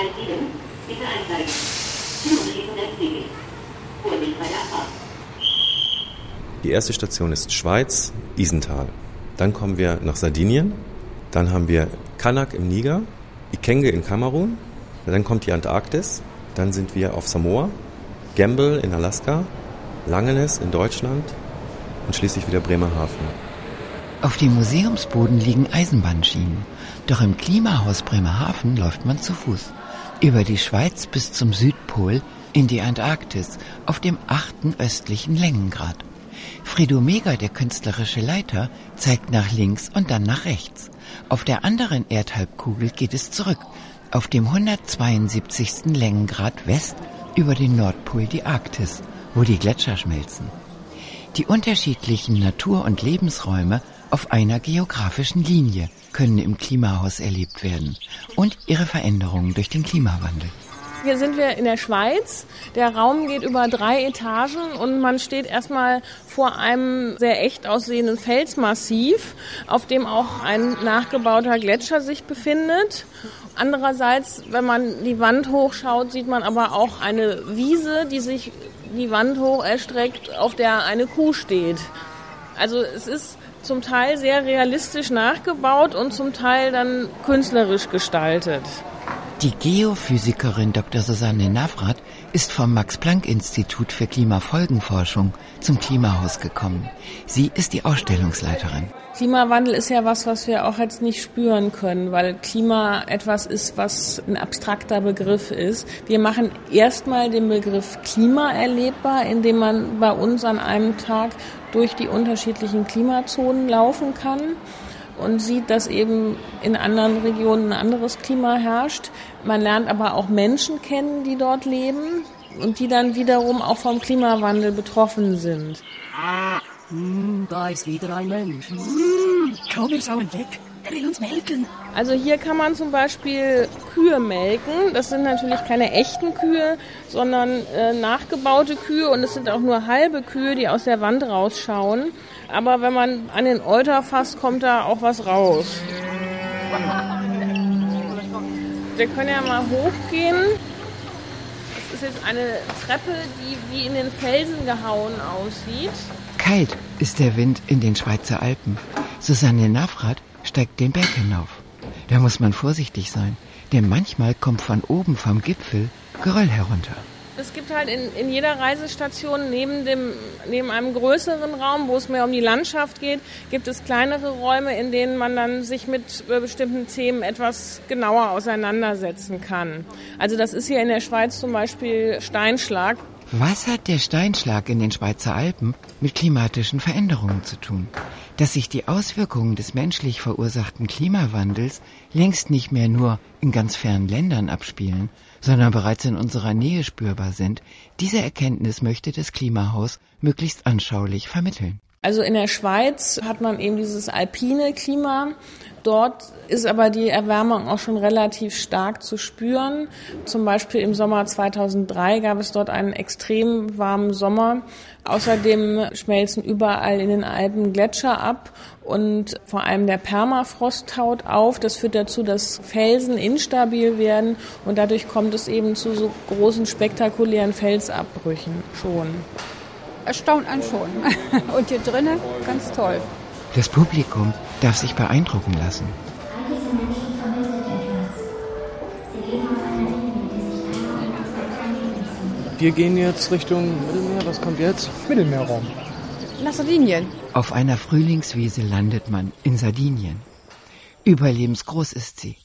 Gleis 7, bitte einsteigen. Züge Westwege. Vorsicht bei der Abfahrt. Die erste Station ist Schweiz, Isental. Dann kommen wir nach Sardinien. Dann haben wir Kanak im Niger, Ikenge in Kamerun. Dann kommt die Antarktis. Dann sind wir auf Samoa, Gamble in Alaska, Langenes in Deutschland und schließlich wieder Bremerhaven. Auf dem Museumsboden liegen Eisenbahnschienen. Doch im Klimahaus Bremerhaven läuft man zu Fuß. Über die Schweiz bis zum Südpol in die Antarktis auf dem achten östlichen Längengrad. Fredo Mega, der künstlerische Leiter, zeigt nach links und dann nach rechts. Auf der anderen Erdhalbkugel geht es zurück, auf dem 172. Längengrad West über den Nordpol die Arktis, wo die Gletscher schmelzen. Die unterschiedlichen Natur- und Lebensräume auf einer geografischen Linie können im Klimahaus erlebt werden und ihre Veränderungen durch den Klimawandel. Hier sind wir in der Schweiz. Der Raum geht über drei Etagen und man steht erstmal vor einem sehr echt aussehenden Felsmassiv, auf dem auch ein nachgebauter Gletscher sich befindet. Andererseits, wenn man die Wand hochschaut, sieht man aber auch eine Wiese, die sich die Wand hoch erstreckt, auf der eine Kuh steht. Also es ist zum Teil sehr realistisch nachgebaut und zum Teil dann künstlerisch gestaltet. Die Geophysikerin Dr. Susanne Navrat ist vom Max-Planck-Institut für Klimafolgenforschung zum Klimahaus gekommen. Sie ist die Ausstellungsleiterin. Klimawandel ist ja was, was wir auch jetzt nicht spüren können, weil Klima etwas ist, was ein abstrakter Begriff ist. Wir machen erstmal den Begriff Klima erlebbar, indem man bei uns an einem Tag durch die unterschiedlichen Klimazonen laufen kann und sieht, dass eben in anderen Regionen ein anderes Klima herrscht. Man lernt aber auch Menschen kennen, die dort leben und die dann wiederum auch vom Klimawandel betroffen sind. Hm, da ist wieder ein Mensch. Hm, komm, wir schauen weg. Er will uns melken. Also hier kann man zum Beispiel Kühe melken. Das sind natürlich keine echten Kühe, sondern äh, nachgebaute Kühe und es sind auch nur halbe Kühe, die aus der Wand rausschauen. Aber wenn man an den Euter fasst, kommt da auch was raus. Wir können ja mal hochgehen. Das ist jetzt eine Treppe, die wie in den Felsen gehauen aussieht. Kalt ist der Wind in den Schweizer Alpen. Susanne Navrat steigt den Berg hinauf. Da muss man vorsichtig sein, denn manchmal kommt von oben vom Gipfel Geröll herunter. Es gibt halt in, in jeder Reisestation neben, dem, neben einem größeren Raum, wo es mehr um die Landschaft geht, gibt es kleinere Räume, in denen man dann sich mit äh, bestimmten Themen etwas genauer auseinandersetzen kann. Also das ist hier in der Schweiz zum Beispiel Steinschlag. Was hat der Steinschlag in den Schweizer Alpen mit klimatischen Veränderungen zu tun? Dass sich die Auswirkungen des menschlich verursachten Klimawandels längst nicht mehr nur in ganz fernen Ländern abspielen, sondern bereits in unserer Nähe spürbar sind, diese Erkenntnis möchte das Klimahaus möglichst anschaulich vermitteln. Also in der Schweiz hat man eben dieses alpine Klima. Dort ist aber die Erwärmung auch schon relativ stark zu spüren. Zum Beispiel im Sommer 2003 gab es dort einen extrem warmen Sommer. Außerdem schmelzen überall in den Alpen Gletscher ab und vor allem der Permafrost taut auf. Das führt dazu, dass Felsen instabil werden und dadurch kommt es eben zu so großen spektakulären Felsabbrüchen schon erstaunt einen schon. Und hier drinnen ganz toll. Das Publikum darf sich beeindrucken lassen. Wir gehen jetzt Richtung Mittelmeer. Was kommt jetzt? Mittelmeerraum. Nach Sardinien. Auf einer Frühlingswiese landet man in Sardinien. Überlebensgroß ist sie.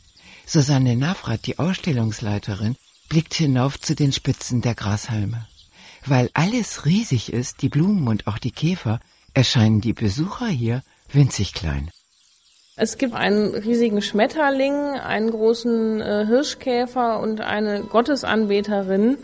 Susanne Navrat, die Ausstellungsleiterin, blickt hinauf zu den Spitzen der Grashalme. Weil alles riesig ist, die Blumen und auch die Käfer, erscheinen die Besucher hier winzig klein. Es gibt einen riesigen Schmetterling, einen großen äh, Hirschkäfer und eine Gottesanbeterin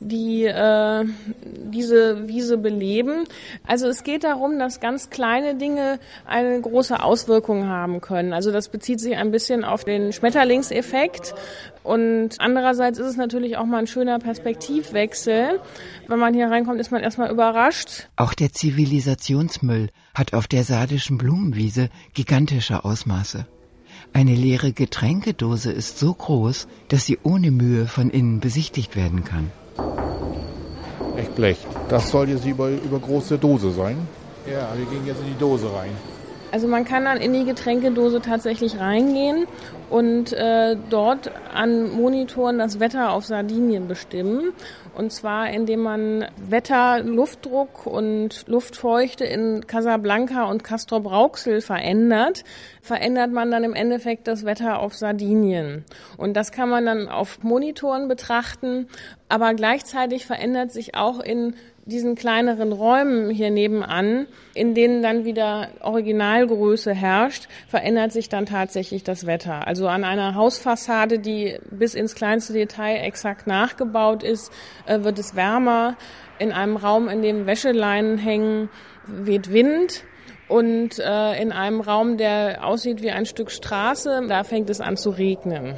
die äh, diese Wiese beleben. Also es geht darum, dass ganz kleine Dinge eine große Auswirkung haben können. Also das bezieht sich ein bisschen auf den Schmetterlingseffekt. Und andererseits ist es natürlich auch mal ein schöner Perspektivwechsel. Wenn man hier reinkommt, ist man erstmal überrascht. Auch der Zivilisationsmüll hat auf der sardischen Blumenwiese gigantische Ausmaße. Eine leere Getränkedose ist so groß, dass sie ohne Mühe von innen besichtigt werden kann. Echt Blech. Das soll jetzt über, über große Dose sein. Ja, wir gehen jetzt in die Dose rein. Also man kann dann in die Getränkedose tatsächlich reingehen und äh, dort an Monitoren das Wetter auf Sardinien bestimmen. Und zwar indem man Wetter, Luftdruck und Luftfeuchte in Casablanca und Castrop Rauxel verändert, verändert man dann im Endeffekt das Wetter auf Sardinien. Und das kann man dann auf Monitoren betrachten, aber gleichzeitig verändert sich auch in diesen kleineren Räumen hier nebenan, in denen dann wieder Originalgröße herrscht, verändert sich dann tatsächlich das Wetter. Also an einer Hausfassade, die bis ins kleinste Detail exakt nachgebaut ist, äh, wird es wärmer. In einem Raum, in dem Wäscheleinen hängen, weht Wind. Und äh, in einem Raum, der aussieht wie ein Stück Straße, da fängt es an zu regnen.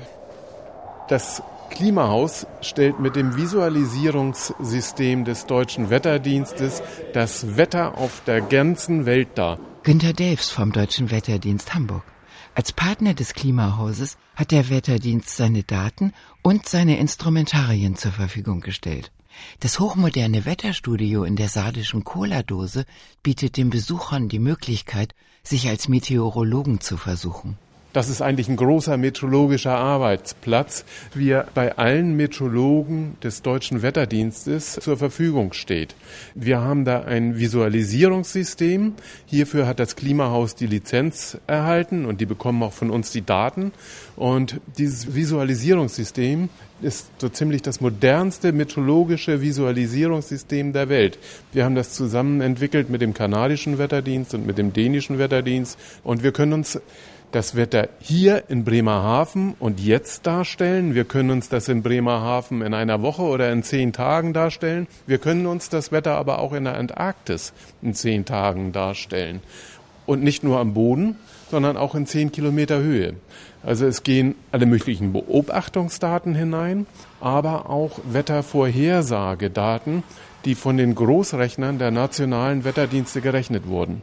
Das Klimahaus stellt mit dem Visualisierungssystem des Deutschen Wetterdienstes das Wetter auf der ganzen Welt dar. Günter Delfs vom Deutschen Wetterdienst Hamburg. Als Partner des Klimahauses hat der Wetterdienst seine Daten und seine Instrumentarien zur Verfügung gestellt. Das hochmoderne Wetterstudio in der sardischen Cola-Dose bietet den Besuchern die Möglichkeit, sich als Meteorologen zu versuchen. Das ist eigentlich ein großer meteorologischer Arbeitsplatz, wie er bei allen Meteorologen des deutschen Wetterdienstes zur Verfügung steht. Wir haben da ein Visualisierungssystem. Hierfür hat das Klimahaus die Lizenz erhalten und die bekommen auch von uns die Daten. Und dieses Visualisierungssystem ist so ziemlich das modernste meteorologische Visualisierungssystem der Welt. Wir haben das zusammen entwickelt mit dem kanadischen Wetterdienst und mit dem dänischen Wetterdienst und wir können uns das Wetter hier in Bremerhaven und jetzt darstellen. Wir können uns das in Bremerhaven in einer Woche oder in zehn Tagen darstellen. Wir können uns das Wetter aber auch in der Antarktis in zehn Tagen darstellen. Und nicht nur am Boden, sondern auch in zehn Kilometer Höhe. Also es gehen alle möglichen Beobachtungsdaten hinein, aber auch Wettervorhersagedaten, die von den Großrechnern der nationalen Wetterdienste gerechnet wurden.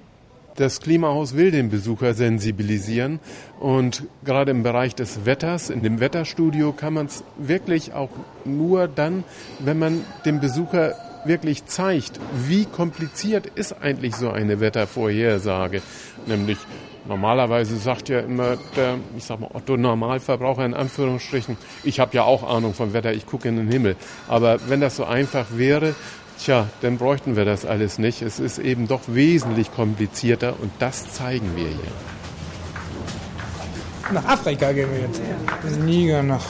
Das Klimahaus will den Besucher sensibilisieren und gerade im Bereich des Wetters, in dem Wetterstudio kann man es wirklich auch nur dann, wenn man dem Besucher wirklich zeigt, wie kompliziert ist eigentlich so eine Wettervorhersage. Nämlich normalerweise sagt ja immer der, ich sag mal, Otto Normalverbraucher in Anführungsstrichen, ich habe ja auch Ahnung vom Wetter, ich gucke in den Himmel. Aber wenn das so einfach wäre, Tja, dann bräuchten wir das alles nicht. Es ist eben doch wesentlich komplizierter und das zeigen wir hier. Nach Afrika gehen wir jetzt. Das Niger nach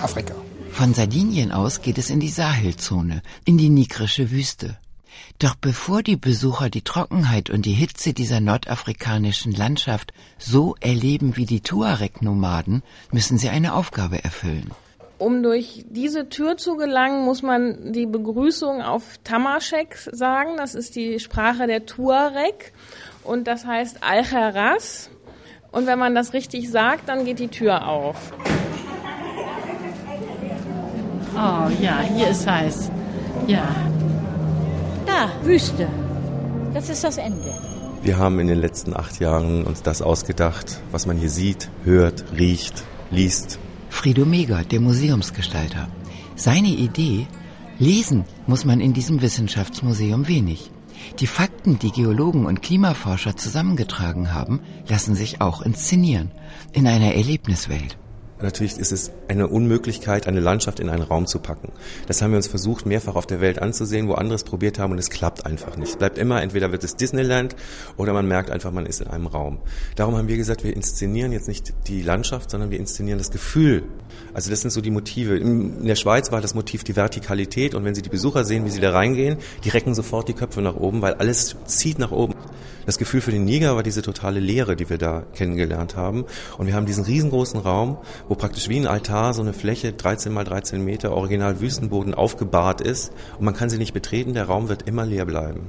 Afrika. Von Sardinien aus geht es in die Sahelzone, in die nigrische Wüste. Doch bevor die Besucher die Trockenheit und die Hitze dieser nordafrikanischen Landschaft so erleben wie die Tuareg-Nomaden, müssen sie eine Aufgabe erfüllen. Um durch diese Tür zu gelangen, muss man die Begrüßung auf Tamashek sagen. Das ist die Sprache der Tuareg und das heißt Al-Kharas. Und wenn man das richtig sagt, dann geht die Tür auf. Oh ja, hier ist heiß. Ja. Da, Wüste. Das ist das Ende. Wir haben in den letzten acht Jahren uns das ausgedacht, was man hier sieht, hört, riecht, liest Frido Meger, der Museumsgestalter. Seine Idee, lesen muss man in diesem Wissenschaftsmuseum wenig. Die Fakten, die Geologen und Klimaforscher zusammengetragen haben, lassen sich auch inszenieren in einer Erlebniswelt. Natürlich ist es eine Unmöglichkeit, eine Landschaft in einen Raum zu packen. Das haben wir uns versucht, mehrfach auf der Welt anzusehen, wo andere es probiert haben und es klappt einfach nicht. Es bleibt immer, entweder wird es Disneyland oder man merkt einfach, man ist in einem Raum. Darum haben wir gesagt, wir inszenieren jetzt nicht die Landschaft, sondern wir inszenieren das Gefühl. Also das sind so die Motive. In der Schweiz war das Motiv die Vertikalität und wenn Sie die Besucher sehen, wie sie da reingehen, die recken sofort die Köpfe nach oben, weil alles zieht nach oben. Das Gefühl für den Niger war diese totale Leere, die wir da kennengelernt haben. Und wir haben diesen riesengroßen Raum, wo praktisch wie ein Altar so eine Fläche 13 mal 13 Meter original Wüstenboden aufgebahrt ist. Und man kann sie nicht betreten, der Raum wird immer leer bleiben.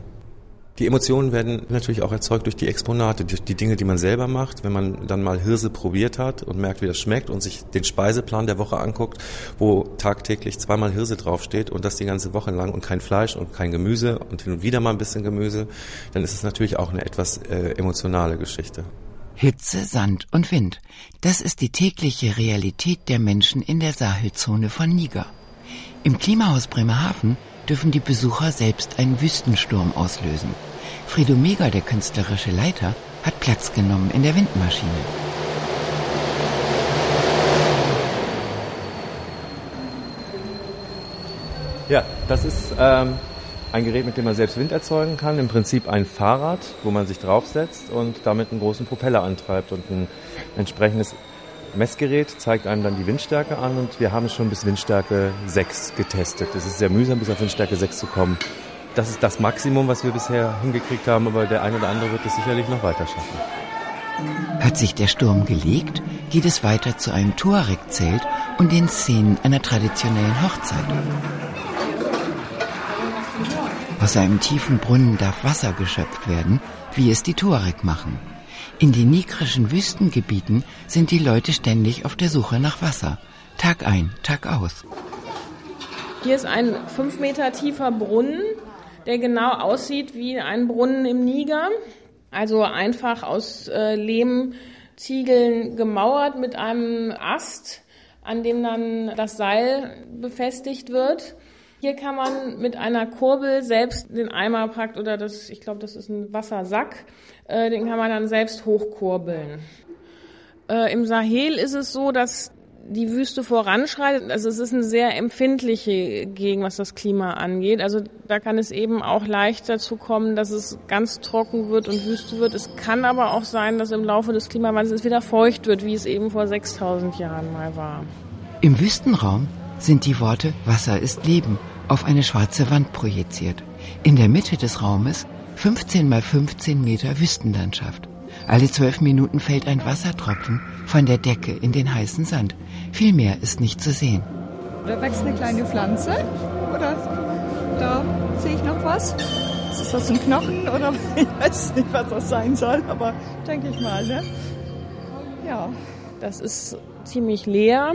Die Emotionen werden natürlich auch erzeugt durch die Exponate, durch die Dinge, die man selber macht. Wenn man dann mal Hirse probiert hat und merkt, wie das schmeckt und sich den Speiseplan der Woche anguckt, wo tagtäglich zweimal Hirse draufsteht und das die ganze Woche lang und kein Fleisch und kein Gemüse und hin und wieder mal ein bisschen Gemüse, dann ist es natürlich auch eine etwas äh, emotionale Geschichte. Hitze, Sand und Wind. Das ist die tägliche Realität der Menschen in der Sahelzone von Niger. Im Klimahaus Bremerhaven dürfen die Besucher selbst einen Wüstensturm auslösen. Fredo Mega, der künstlerische Leiter, hat Platz genommen in der Windmaschine. Ja, das ist ähm, ein Gerät, mit dem man selbst Wind erzeugen kann. Im Prinzip ein Fahrrad, wo man sich draufsetzt und damit einen großen Propeller antreibt. Und ein entsprechendes Messgerät zeigt einem dann die Windstärke an und wir haben schon bis Windstärke 6 getestet. Es ist sehr mühsam, bis auf Windstärke 6 zu kommen. Das ist das Maximum, was wir bisher hingekriegt haben, aber der eine oder andere wird es sicherlich noch weiter schaffen. Hat sich der Sturm gelegt, geht es weiter zu einem Tuareg-Zelt und den Szenen einer traditionellen Hochzeit. Aus einem tiefen Brunnen darf Wasser geschöpft werden, wie es die Tuareg machen. In den nigrischen Wüstengebieten sind die Leute ständig auf der Suche nach Wasser. Tag ein, Tag aus. Hier ist ein fünf Meter tiefer Brunnen, der genau aussieht wie ein Brunnen im Niger. Also einfach aus äh, Lehmziegeln gemauert mit einem Ast, an dem dann das Seil befestigt wird. Hier kann man mit einer Kurbel selbst den Eimer packt oder das, ich glaube, das ist ein Wassersack, äh, den kann man dann selbst hochkurbeln. Äh, Im Sahel ist es so, dass die Wüste voranschreitet. Also es ist eine sehr empfindliche Gegend, was das Klima angeht. Also da kann es eben auch leicht dazu kommen, dass es ganz trocken wird und Wüste wird. Es kann aber auch sein, dass im Laufe des Klimawandels es wieder feucht wird, wie es eben vor 6000 Jahren mal war. Im Wüstenraum sind die Worte Wasser ist Leben auf eine schwarze Wand projiziert. In der Mitte des Raumes 15 mal 15 Meter Wüstenlandschaft. Alle zwölf Minuten fällt ein Wassertropfen von der Decke in den heißen Sand. Viel mehr ist nicht zu sehen. Da wächst eine kleine Pflanze. Oder da sehe ich noch was. Ist das ein Knochen oder ich weiß nicht, was das sein soll, aber denke ich mal, ne? Ja. Das ist ziemlich leer.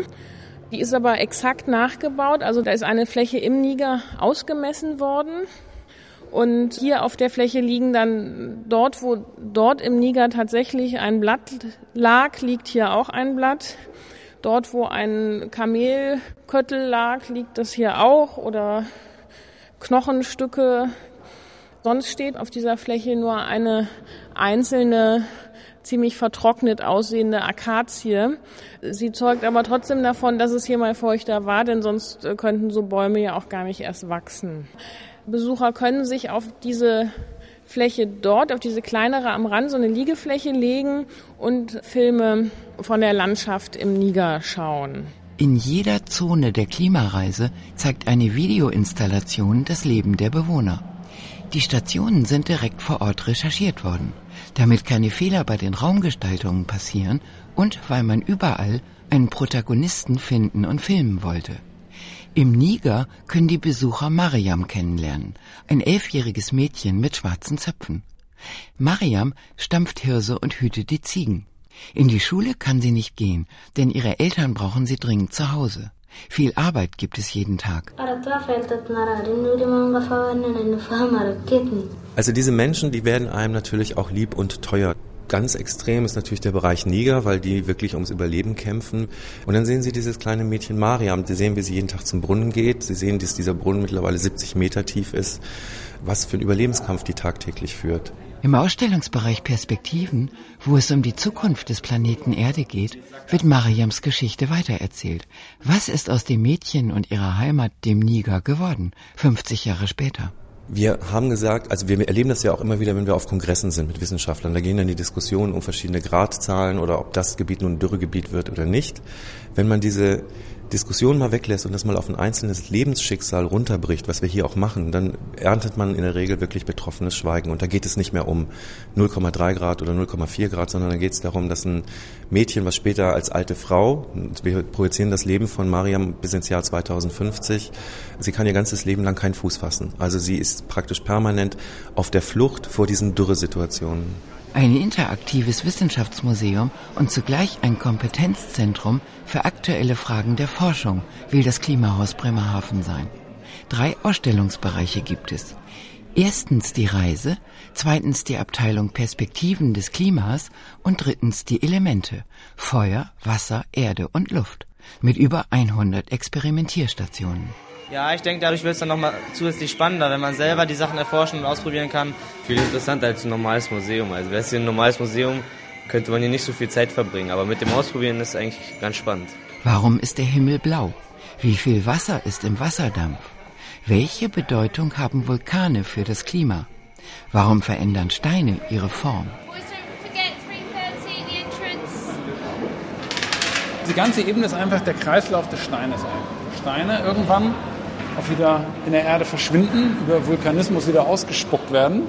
Die ist aber exakt nachgebaut. Also da ist eine Fläche im Niger ausgemessen worden. Und hier auf der Fläche liegen dann dort, wo dort im Niger tatsächlich ein Blatt lag, liegt hier auch ein Blatt. Dort, wo ein Kamelköttel lag, liegt das hier auch oder Knochenstücke. Sonst steht auf dieser Fläche nur eine einzelne ziemlich vertrocknet aussehende Akazie. Sie zeugt aber trotzdem davon, dass es hier mal feuchter war, denn sonst äh, könnten so Bäume ja auch gar nicht erst wachsen. Besucher können sich auf diese Fläche dort, auf diese kleinere am Rand, so eine Liegefläche legen und Filme von der Landschaft im Niger schauen. In jeder Zone der Klimareise zeigt eine Videoinstallation das Leben der Bewohner. Die Stationen sind direkt vor Ort recherchiert worden, damit keine Fehler bei den Raumgestaltungen passieren und weil man überall einen Protagonisten finden und filmen wollte. Im Niger können die Besucher Mariam kennenlernen, ein elfjähriges Mädchen mit schwarzen Zöpfen. Mariam stampft Hirse und hütet die Ziegen. In die Schule kann sie nicht gehen, denn ihre Eltern brauchen sie dringend zu Hause. Viel Arbeit gibt es jeden Tag. Also diese Menschen, die werden einem natürlich auch lieb und teuer. Ganz extrem ist natürlich der Bereich Niger, weil die wirklich ums Überleben kämpfen. Und dann sehen Sie dieses kleine Mädchen Mariam. Sie sehen, wie sie jeden Tag zum Brunnen geht. Sie sehen, dass dieser Brunnen mittlerweile 70 Meter tief ist. Was für ein Überlebenskampf die tagtäglich führt. Im Ausstellungsbereich Perspektiven, wo es um die Zukunft des Planeten Erde geht, wird Mariams Geschichte weitererzählt. Was ist aus dem Mädchen und ihrer Heimat, dem Niger, geworden, 50 Jahre später? Wir haben gesagt, also wir erleben das ja auch immer wieder, wenn wir auf Kongressen sind mit Wissenschaftlern. Da gehen dann die Diskussionen um verschiedene Gradzahlen oder ob das Gebiet nun ein Dürregebiet wird oder nicht. Wenn man diese Diskussion mal weglässt und das mal auf ein einzelnes Lebensschicksal runterbricht, was wir hier auch machen, dann erntet man in der Regel wirklich betroffenes Schweigen. Und da geht es nicht mehr um 0,3 Grad oder 0,4 Grad, sondern da geht es darum, dass ein Mädchen, was später als alte Frau, wir projizieren das Leben von Mariam bis ins Jahr 2050, sie kann ihr ganzes Leben lang keinen Fuß fassen. Also sie ist praktisch permanent auf der Flucht vor diesen Dürresituationen. Ein interaktives Wissenschaftsmuseum und zugleich ein Kompetenzzentrum für aktuelle Fragen der Forschung will das Klimahaus Bremerhaven sein. Drei Ausstellungsbereiche gibt es. Erstens die Reise, zweitens die Abteilung Perspektiven des Klimas und drittens die Elemente Feuer, Wasser, Erde und Luft mit über 100 Experimentierstationen. Ja, ich denke, dadurch wird es dann nochmal zusätzlich spannender, wenn man selber die Sachen erforschen und ausprobieren kann. Viel interessanter als ein normales Museum. Also wäre es hier ein normales Museum, könnte man hier nicht so viel Zeit verbringen. Aber mit dem Ausprobieren ist es eigentlich ganz spannend. Warum ist der Himmel blau? Wie viel Wasser ist im Wasserdampf? Welche Bedeutung haben Vulkane für das Klima? Warum verändern Steine ihre Form? Die ganze Ebene ist einfach der Kreislauf des Steines. Steine irgendwann auch wieder in der Erde verschwinden, über Vulkanismus wieder ausgespuckt werden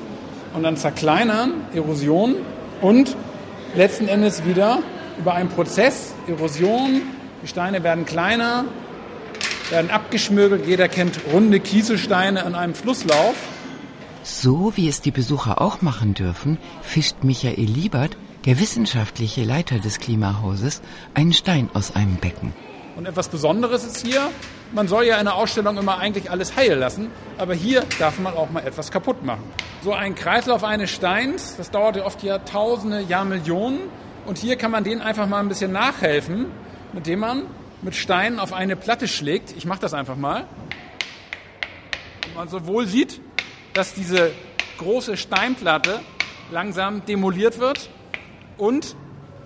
und dann zerkleinern, Erosion und letzten Endes wieder über einen Prozess, Erosion, die Steine werden kleiner, werden abgeschmögelt. Jeder kennt runde Kieselsteine an einem Flusslauf. So wie es die Besucher auch machen dürfen, fischt Michael Liebert, der wissenschaftliche Leiter des Klimahauses, einen Stein aus einem Becken. Und etwas Besonderes ist hier, man soll ja in der Ausstellung immer eigentlich alles heil lassen, aber hier darf man auch mal etwas kaputt machen. So ein Kreislauf eines Steins, das dauert ja oft Jahrtausende, Jahrmillionen. Und hier kann man denen einfach mal ein bisschen nachhelfen, indem man mit Steinen auf eine Platte schlägt. Ich mache das einfach mal. Und man sowohl sieht, dass diese große Steinplatte langsam demoliert wird und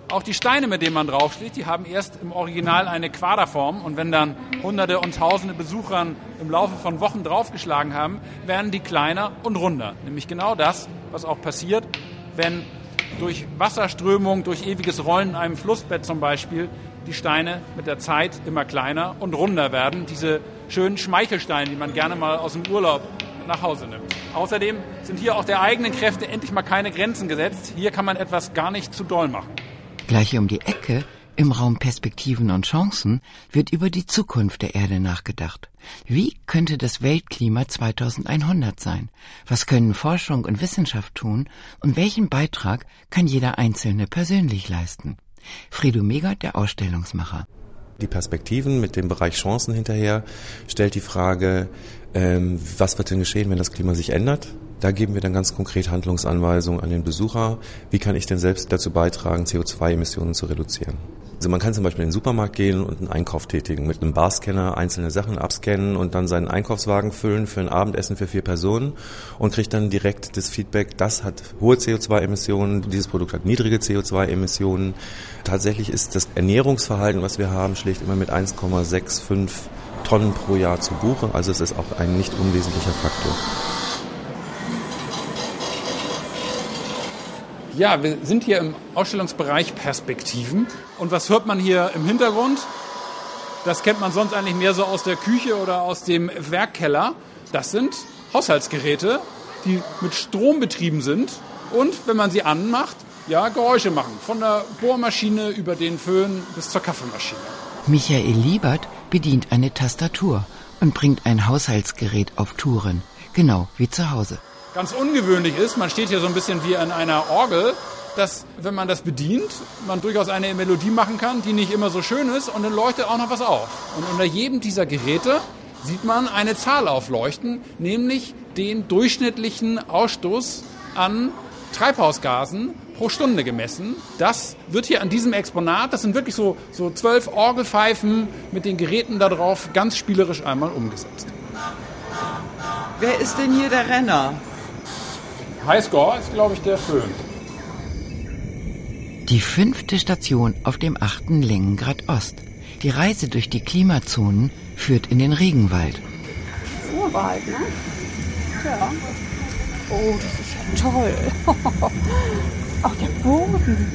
auch die Steine, mit denen man draufschlägt, die haben erst im Original eine Quaderform und wenn dann Hunderte und Tausende Besucher im Laufe von Wochen draufgeschlagen haben, werden die kleiner und runder. Nämlich genau das, was auch passiert, wenn durch Wasserströmung, durch ewiges Rollen in einem Flussbett zum Beispiel die Steine mit der Zeit immer kleiner und runder werden. Diese schönen Schmeichelsteine, die man gerne mal aus dem Urlaub nach Hause nimmt. Außerdem sind hier auch der eigenen Kräfte endlich mal keine Grenzen gesetzt. Hier kann man etwas gar nicht zu doll machen. Gleich um die Ecke, im Raum Perspektiven und Chancen, wird über die Zukunft der Erde nachgedacht. Wie könnte das Weltklima 2100 sein? Was können Forschung und Wissenschaft tun? Und welchen Beitrag kann jeder Einzelne persönlich leisten? Fredo Megert, der Ausstellungsmacher. Die Perspektiven mit dem Bereich Chancen hinterher stellt die Frage, ähm, was wird denn geschehen, wenn das Klima sich ändert? Da geben wir dann ganz konkret Handlungsanweisungen an den Besucher. Wie kann ich denn selbst dazu beitragen, CO2-Emissionen zu reduzieren? Also man kann zum Beispiel in den Supermarkt gehen und einen Einkauf tätigen, mit einem Barscanner einzelne Sachen abscannen und dann seinen Einkaufswagen füllen für ein Abendessen für vier Personen und kriegt dann direkt das Feedback, das hat hohe CO2-Emissionen, dieses Produkt hat niedrige CO2-Emissionen. Tatsächlich ist das Ernährungsverhalten, was wir haben, schlicht immer mit 1,65 Tonnen pro Jahr zu buchen. Also es ist auch ein nicht unwesentlicher Faktor. Ja, wir sind hier im Ausstellungsbereich Perspektiven. Und was hört man hier im Hintergrund? Das kennt man sonst eigentlich mehr so aus der Küche oder aus dem Werkkeller. Das sind Haushaltsgeräte, die mit Strom betrieben sind und, wenn man sie anmacht, ja, Geräusche machen. Von der Bohrmaschine über den Föhn bis zur Kaffeemaschine. Michael Liebert bedient eine Tastatur und bringt ein Haushaltsgerät auf Touren. Genau wie zu Hause ganz ungewöhnlich ist, man steht hier so ein bisschen wie an einer Orgel, dass, wenn man das bedient, man durchaus eine Melodie machen kann, die nicht immer so schön ist und dann leuchtet auch noch was auf. Und unter jedem dieser Geräte sieht man eine Zahl aufleuchten, nämlich den durchschnittlichen Ausstoß an Treibhausgasen pro Stunde gemessen. Das wird hier an diesem Exponat, das sind wirklich so, so zwölf Orgelpfeifen mit den Geräten darauf, ganz spielerisch einmal umgesetzt. Wer ist denn hier der Renner? Highscore ist, glaube ich, der Föhn. Die fünfte Station auf dem achten Längengrad Ost. Die Reise durch die Klimazonen führt in den Regenwald. Urwald, ne? Ja. Oh, das ist ja toll. Auch der Boden.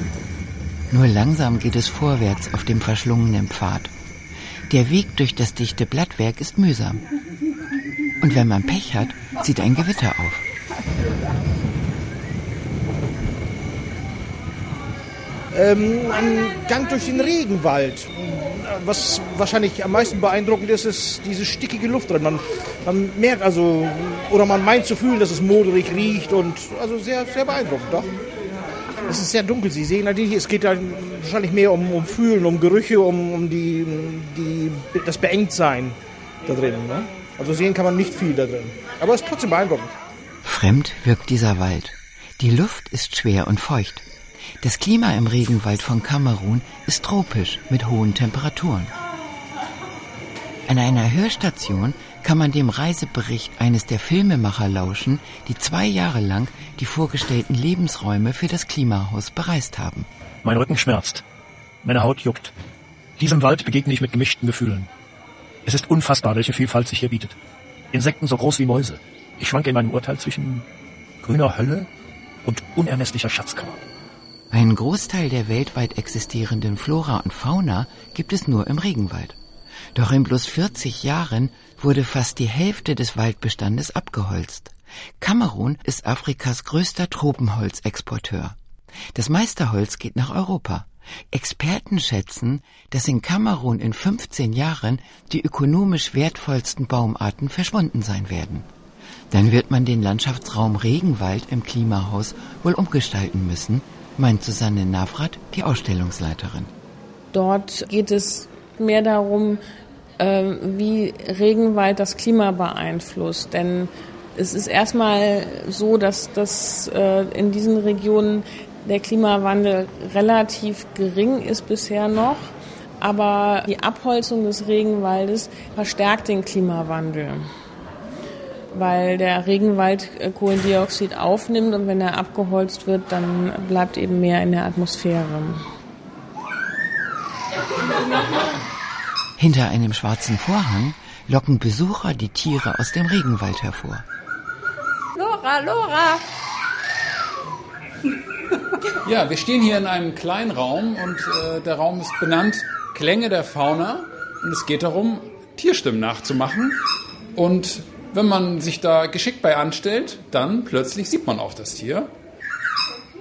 Nur langsam geht es vorwärts auf dem verschlungenen Pfad. Der Weg durch das dichte Blattwerk ist mühsam. Und wenn man Pech hat, zieht ein Gewitter auf. Ähm, ein Gang durch den Regenwald. Was wahrscheinlich am meisten beeindruckend ist, ist diese stickige Luft drin. Man, man merkt also, oder man meint zu fühlen, dass es moderig riecht und also sehr, sehr beeindruckend, doch. Es ist sehr dunkel. Sie sehen natürlich, es geht dann wahrscheinlich mehr um, um Fühlen, um Gerüche, um, um die, die, das Beengtsein da drin. Ne? Also sehen kann man nicht viel da drin. Aber es ist trotzdem beeindruckend. Fremd wirkt dieser Wald. Die Luft ist schwer und feucht. Das Klima im Regenwald von Kamerun ist tropisch mit hohen Temperaturen. An einer Hörstation kann man dem Reisebericht eines der Filmemacher lauschen, die zwei Jahre lang die vorgestellten Lebensräume für das Klimahaus bereist haben. Mein Rücken schmerzt. Meine Haut juckt. Diesem Wald begegne ich mit gemischten Gefühlen. Es ist unfassbar, welche Vielfalt sich hier bietet. Insekten so groß wie Mäuse. Ich schwanke in meinem Urteil zwischen grüner Hölle und unermesslicher Schatzkammer. Einen Großteil der weltweit existierenden Flora und Fauna gibt es nur im Regenwald. Doch in bloß 40 Jahren wurde fast die Hälfte des Waldbestandes abgeholzt. Kamerun ist Afrikas größter Tropenholzexporteur. Das meiste Holz geht nach Europa. Experten schätzen, dass in Kamerun in 15 Jahren die ökonomisch wertvollsten Baumarten verschwunden sein werden. Dann wird man den Landschaftsraum Regenwald im Klimahaus wohl umgestalten müssen, meint Susanne Navrat, die Ausstellungsleiterin. Dort geht es mehr darum, äh, wie Regenwald das Klima beeinflusst. Denn es ist erstmal so, dass, dass äh, in diesen Regionen der Klimawandel relativ gering ist bisher noch. Aber die Abholzung des Regenwaldes verstärkt den Klimawandel. Weil der Regenwald äh, Kohlendioxid aufnimmt und wenn er abgeholzt wird, dann bleibt eben mehr in der Atmosphäre. Hinter einem schwarzen Vorhang locken Besucher die Tiere aus dem Regenwald hervor. Lora, Lora! Ja, wir stehen hier in einem kleinen Raum und äh, der Raum ist benannt Klänge der Fauna und es geht darum, Tierstimmen nachzumachen. Und wenn man sich da geschickt bei anstellt, dann plötzlich sieht man auch das Tier.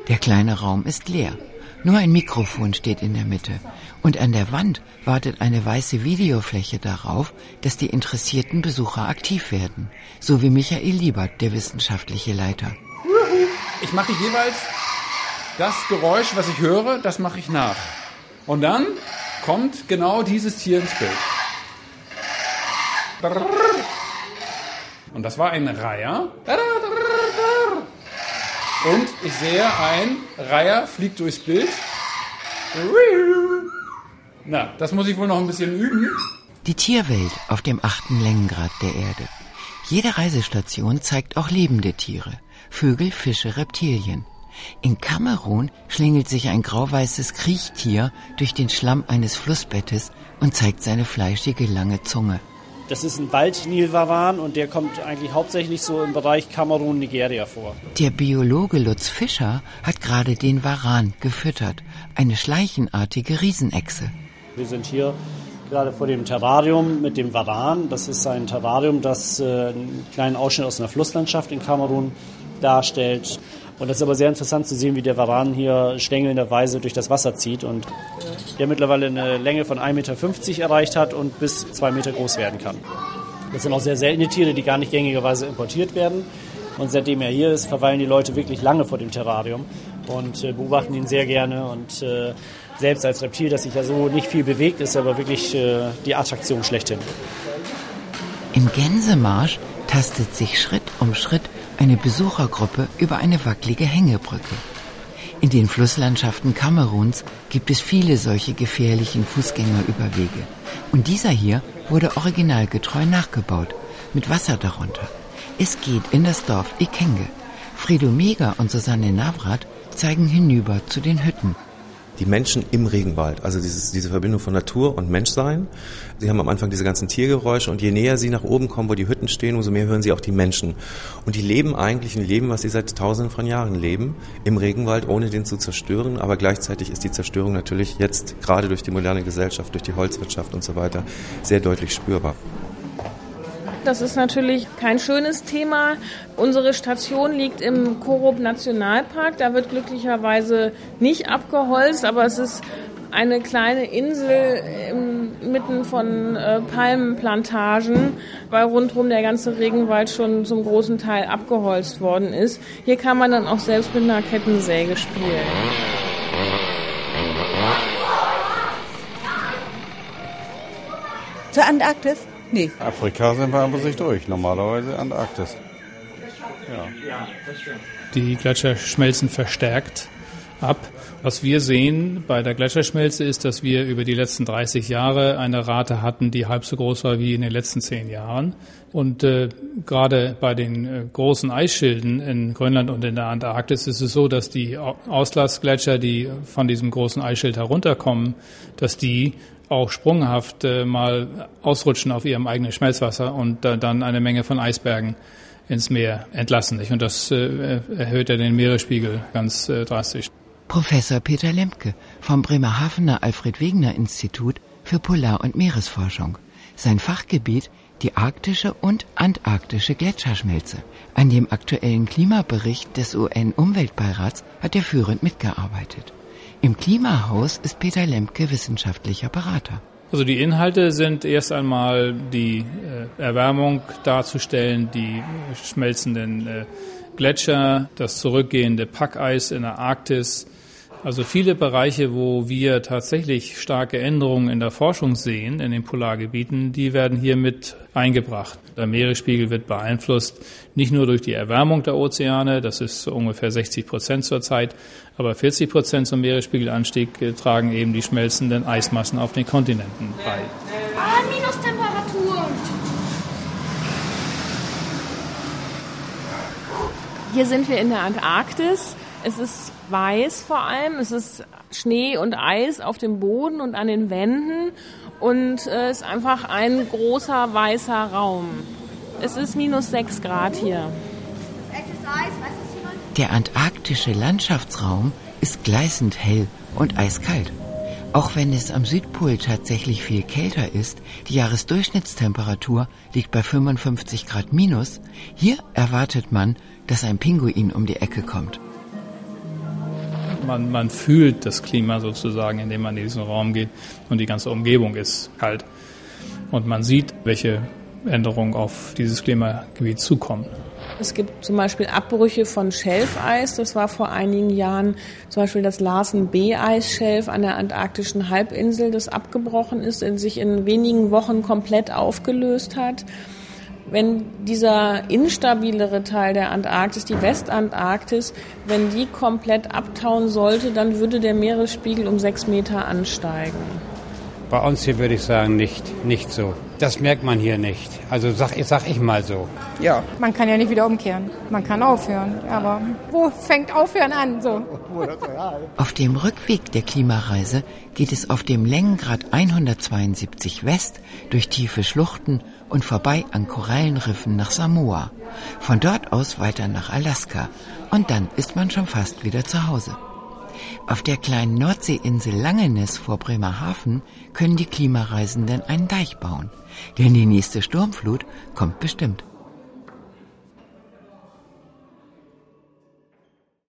Der kleine Raum ist leer. Nur ein Mikrofon steht in der Mitte. Und an der Wand wartet eine weiße Videofläche darauf, dass die interessierten Besucher aktiv werden. So wie Michael Liebert, der wissenschaftliche Leiter. Ich mache jeweils das Geräusch, was ich höre, das mache ich nach. Und dann kommt genau dieses Tier ins Bild. Und das war ein Reiher. Und ich sehe, ein Reiher fliegt durchs Bild. Na, das muss ich wohl noch ein bisschen üben. Die Tierwelt auf dem achten Längengrad der Erde. Jede Reisestation zeigt auch lebende Tiere. Vögel, Fische, Reptilien. In Kamerun schlingelt sich ein grauweißes Kriechtier durch den Schlamm eines Flussbettes und zeigt seine fleischige lange Zunge. Das ist ein Waldnilvaran und der kommt eigentlich hauptsächlich so im Bereich Kamerun, Nigeria vor. Der Biologe Lutz Fischer hat gerade den Varan gefüttert, eine schleichenartige Riesenechse. Wir sind hier gerade vor dem Terrarium mit dem Varan. Das ist ein Terrarium, das äh, einen kleinen Ausschnitt aus einer Flusslandschaft in Kamerun darstellt. Und das ist aber sehr interessant zu sehen, wie der Varan hier stängelnderweise durch das Wasser zieht und der mittlerweile eine Länge von 1,50 Meter erreicht hat und bis 2 Meter groß werden kann. Das sind auch sehr seltene Tiere, die gar nicht gängigerweise importiert werden. Und seitdem er hier ist, verweilen die Leute wirklich lange vor dem Terrarium und äh, beobachten ihn sehr gerne. Und äh, selbst als Reptil, das sich ja so nicht viel bewegt, ist aber wirklich äh, die Attraktion schlechthin. Im Gänsemarsch tastet sich Schritt um Schritt eine Besuchergruppe über eine wackelige Hängebrücke. In den Flusslandschaften Kameruns gibt es viele solche gefährlichen Fußgängerüberwege. Und dieser hier wurde originalgetreu nachgebaut, mit Wasser darunter. Es geht in das Dorf Ikenge. Fredo Mega und Susanne Navrat zeigen hinüber zu den Hütten die Menschen im Regenwald, also dieses, diese Verbindung von Natur und Menschsein. Sie haben am Anfang diese ganzen Tiergeräusche und je näher sie nach oben kommen, wo die Hütten stehen, umso mehr hören sie auch die Menschen. Und die leben eigentlich ein Leben, was sie seit tausenden von Jahren leben, im Regenwald, ohne den zu zerstören. Aber gleichzeitig ist die Zerstörung natürlich jetzt, gerade durch die moderne Gesellschaft, durch die Holzwirtschaft und so weiter, sehr deutlich spürbar. Das ist natürlich kein schönes Thema. Unsere Station liegt im Korup Nationalpark. Da wird glücklicherweise nicht abgeholzt, aber es ist eine kleine Insel inmitten von äh, Palmenplantagen, weil rundherum der ganze Regenwald schon zum großen Teil abgeholzt worden ist. Hier kann man dann auch selbst mit einer Kettensäge spielen. Zur Antarktis? Nee. Afrika sind wir aber sich durch. Normalerweise Antarktis. Ja. Die Gletscher schmelzen verstärkt ab. Was wir sehen bei der Gletscherschmelze ist, dass wir über die letzten 30 Jahre eine Rate hatten, die halb so groß war wie in den letzten zehn Jahren. Und äh, gerade bei den äh, großen Eisschilden in Grönland und in der Antarktis ist es so, dass die Auslassgletscher, die von diesem großen Eisschild herunterkommen, dass die auch sprunghaft äh, mal ausrutschen auf ihrem eigenen Schmelzwasser und äh, dann eine Menge von Eisbergen ins Meer entlassen. Und das äh, erhöht ja den Meeresspiegel ganz äh, drastisch. Professor Peter Lemke vom Bremerhavener Alfred Wegener Institut für Polar- und Meeresforschung. Sein Fachgebiet die arktische und antarktische Gletscherschmelze. An dem aktuellen Klimabericht des UN-Umweltbeirats hat er führend mitgearbeitet. Im Klimahaus ist Peter Lemke wissenschaftlicher Berater. Also die Inhalte sind erst einmal die äh, Erwärmung darzustellen, die schmelzenden äh, Gletscher, das zurückgehende Packeis in der Arktis, also viele Bereiche, wo wir tatsächlich starke Änderungen in der Forschung sehen, in den Polargebieten, die werden hier mit eingebracht. Der Meeresspiegel wird beeinflusst nicht nur durch die Erwärmung der Ozeane, das ist ungefähr 60 Prozent zurzeit, aber 40 Prozent zum Meeresspiegelanstieg tragen eben die schmelzenden Eismassen auf den Kontinenten bei. Ah, Minustemperatur. Hier sind wir in der Antarktis. Es ist weiß vor allem. Es ist Schnee und Eis auf dem Boden und an den Wänden und es äh, ist einfach ein großer weißer Raum. Es ist minus sechs Grad hier. Der antarktische Landschaftsraum ist gleißend hell und eiskalt. Auch wenn es am Südpol tatsächlich viel kälter ist, die Jahresdurchschnittstemperatur liegt bei 55 Grad minus, hier erwartet man, dass ein Pinguin um die Ecke kommt. Man, man fühlt das Klima sozusagen, indem man in diesen Raum geht und die ganze Umgebung ist kalt. Und man sieht, welche Änderungen auf dieses Klimagebiet zukommen. Es gibt zum Beispiel Abbrüche von Schelfeis. Das war vor einigen Jahren zum Beispiel das Larsen B-Eisschelf an der antarktischen Halbinsel, das abgebrochen ist und sich in wenigen Wochen komplett aufgelöst hat. Wenn dieser instabilere Teil der Antarktis, die Westantarktis, wenn die komplett abtauen sollte, dann würde der Meeresspiegel um sechs Meter ansteigen. Bei uns hier würde ich sagen, nicht, nicht so. Das merkt man hier nicht. Also sag, sag ich mal so. Ja. Man kann ja nicht wieder umkehren. Man kann aufhören. Aber wo fängt Aufhören an? So. Auf dem Rückweg der Klimareise geht es auf dem Längengrad 172 West durch tiefe Schluchten und vorbei an Korallenriffen nach Samoa. Von dort aus weiter nach Alaska. Und dann ist man schon fast wieder zu Hause. Auf der kleinen Nordseeinsel Langenes vor Bremerhaven können die Klimareisenden einen Deich bauen. Denn die nächste Sturmflut kommt bestimmt.